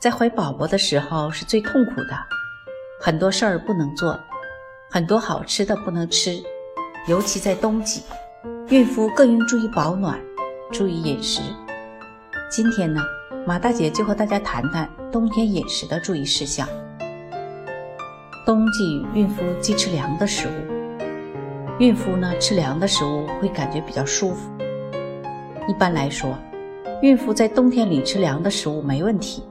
在怀宝宝的时候是最痛苦的，很多事儿不能做，很多好吃的不能吃，尤其在冬季，孕妇更应注意保暖，注意饮食。今天呢，马大姐就和大家谈谈冬天饮食的注意事项。冬季孕妇忌吃凉的食物，孕妇呢吃凉的食物会感觉比较舒服。一般来说。孕妇在冬天里吃凉的食物没问题，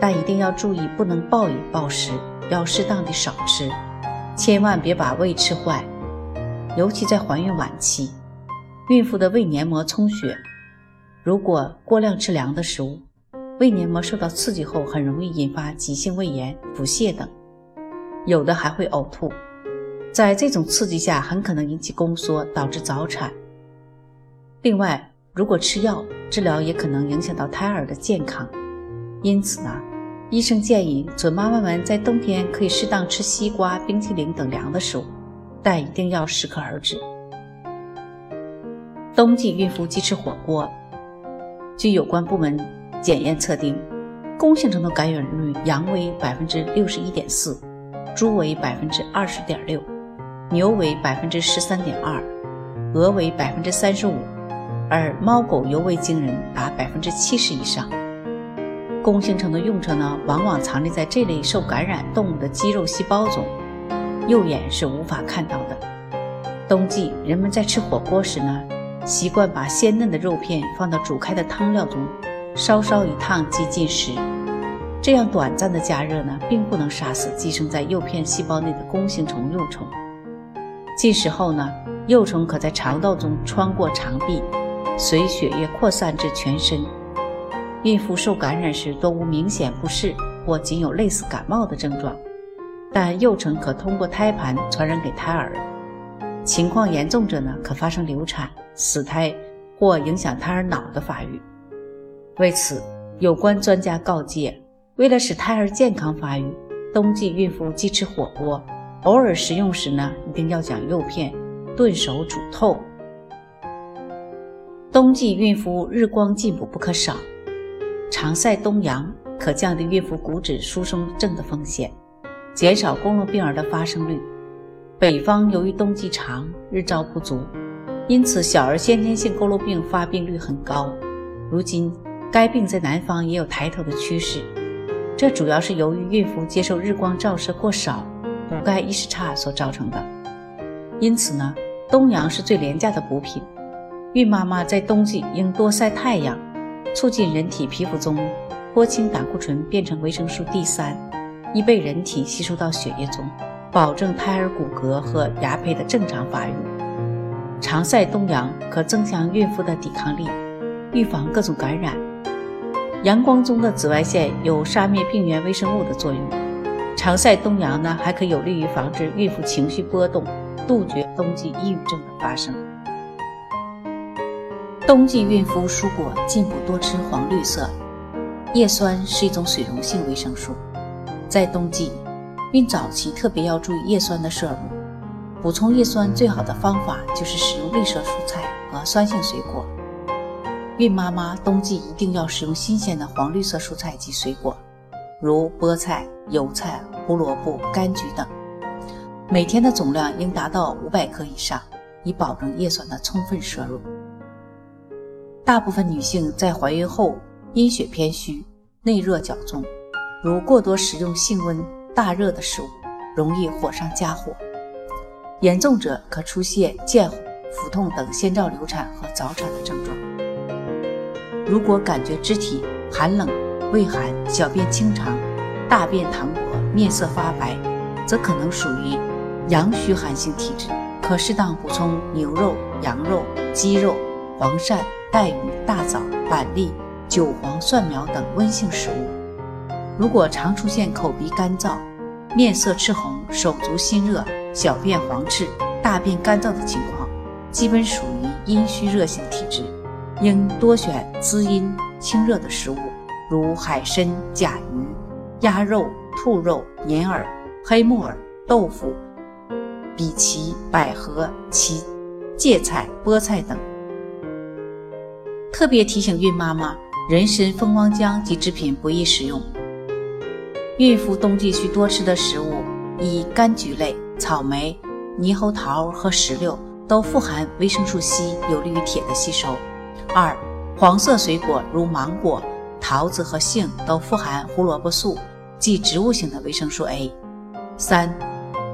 但一定要注意不能暴饮暴食，要适当的少吃，千万别把胃吃坏。尤其在怀孕晚期，孕妇的胃黏膜充血，如果过量吃凉的食物，胃黏膜受到刺激后，很容易引发急性胃炎、腹泻等，有的还会呕吐。在这种刺激下，很可能引起宫缩，导致早产。另外，如果吃药治疗，也可能影响到胎儿的健康。因此呢，医生建议准妈妈们在冬天可以适当吃西瓜、冰淇淋等凉的食物，但一定要适可而止。冬季孕妇忌吃火锅。据有关部门检验测定，弓形虫的感染率，羊为百分之六十一点四，猪为百分之二十点六，牛为百分之十三点二，鹅为百分之三十五。而猫狗尤为惊人，达百分之七十以上。弓形虫的用处呢，往往藏匿在这类受感染动物的肌肉细胞中，肉眼是无法看到的。冬季人们在吃火锅时呢，习惯把鲜嫩的肉片放到煮开的汤料中，稍稍一烫即进食。这样短暂的加热呢，并不能杀死寄生在肉片细胞内的弓形虫幼虫。进食后呢，幼虫可在肠道中穿过肠壁。随血液扩散至全身，孕妇受感染时多无明显不适或仅有类似感冒的症状，但幼虫可通过胎盘传染给胎儿。情况严重者呢，可发生流产、死胎或影响胎儿脑的发育。为此，有关专家告诫，为了使胎儿健康发育，冬季孕妇忌吃火锅，偶尔食用时呢，一定要将肉片炖熟煮透。冬季孕妇日光进补不可少，常晒冬阳可降低孕妇骨质疏松症的风险，减少宫络病儿的发生率。北方由于冬季长，日照不足，因此小儿先天性佝偻病发病率很高。如今该病在南方也有抬头的趋势，这主要是由于孕妇接受日光照射过少，补钙意识差所造成的。因此呢，冬阳是最廉价的补品。孕妈妈在冬季应多晒太阳，促进人体皮肤中脱氢胆固醇变成维生素 D 三，易被人体吸收到血液中，保证胎儿骨骼和牙胚的正常发育。常晒冬阳可增强孕妇的抵抗力，预防各种感染。阳光中的紫外线有杀灭病原微生物的作用。常晒冬阳呢，还可有利于防止孕妇情绪波动，杜绝冬季抑郁症的发生。冬季孕妇蔬果进补多吃黄绿色，叶酸是一种水溶性维生素，在冬季孕早期特别要注意叶酸的摄入。补充叶酸最好的方法就是使用绿色蔬菜和酸性水果。孕妈妈冬季一定要食用新鲜的黄绿色蔬菜及水果，如菠菜、油菜、胡萝卜、柑橘等，每天的总量应达到五百克以上，以保证叶酸的充分摄入。大部分女性在怀孕后阴血偏虚、内热较重，如过多食用性温大热的食物，容易火上加火。严重者可出现见、腹痛等先兆流产和早产的症状。如果感觉肢体寒冷、畏寒、小便清长、大便溏薄、面色发白，则可能属于阳虚寒性体质，可适当补充牛肉、羊肉、鸡肉、黄鳝。带鱼、大枣、板栗、韭黄、蒜苗等温性食物。如果常出现口鼻干燥、面色赤红、手足心热、小便黄赤、大便干燥的情况，基本属于阴虚热性体质，应多选滋阴清热的食物，如海参、甲鱼、鸭肉、兔肉、银耳、黑木耳、豆腐、荸荠、百合、荠、芥菜、菠菜等。特别提醒孕妈妈，人参、蜂王浆及制品不宜食用。孕妇冬季需多吃的食物，以柑橘类、草莓、猕猴桃和石榴都富含维生素 C，有利于铁的吸收。二、黄色水果如芒果、桃子和杏都富含胡萝卜素，即植物性的维生素 A。三、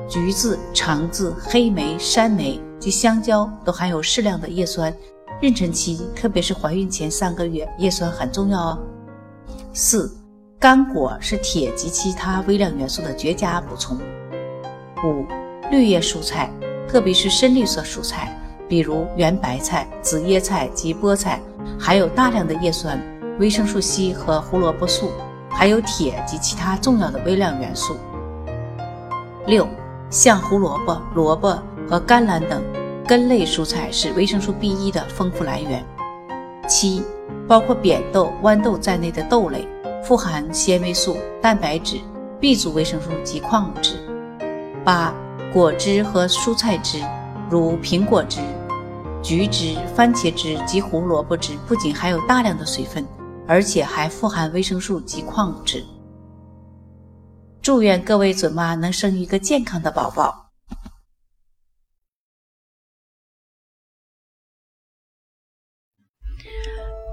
橘子、橙子、黑莓、山莓及香蕉都含有适量的叶酸。妊娠期，特别是怀孕前三个月，叶酸很重要哦。四、干果是铁及其他微量元素的绝佳补充。五、绿叶蔬菜，特别是深绿色蔬菜，比如圆白菜、紫叶菜及菠菜，含有大量的叶酸、维生素 C 和胡萝卜素，还有铁及其他重要的微量元素。六、像胡萝卜、萝卜和甘蓝等。根类蔬菜是维生素 B1 的丰富来源。七，包括扁豆、豌豆在内的豆类，富含纤维素、蛋白质、B 族维生素及矿物质。八，果汁和蔬菜汁，如苹果汁、橘汁、番茄汁及胡萝卜汁，不仅含有大量的水分，而且还富含维生素及矿物质。祝愿各位准妈能生一个健康的宝宝。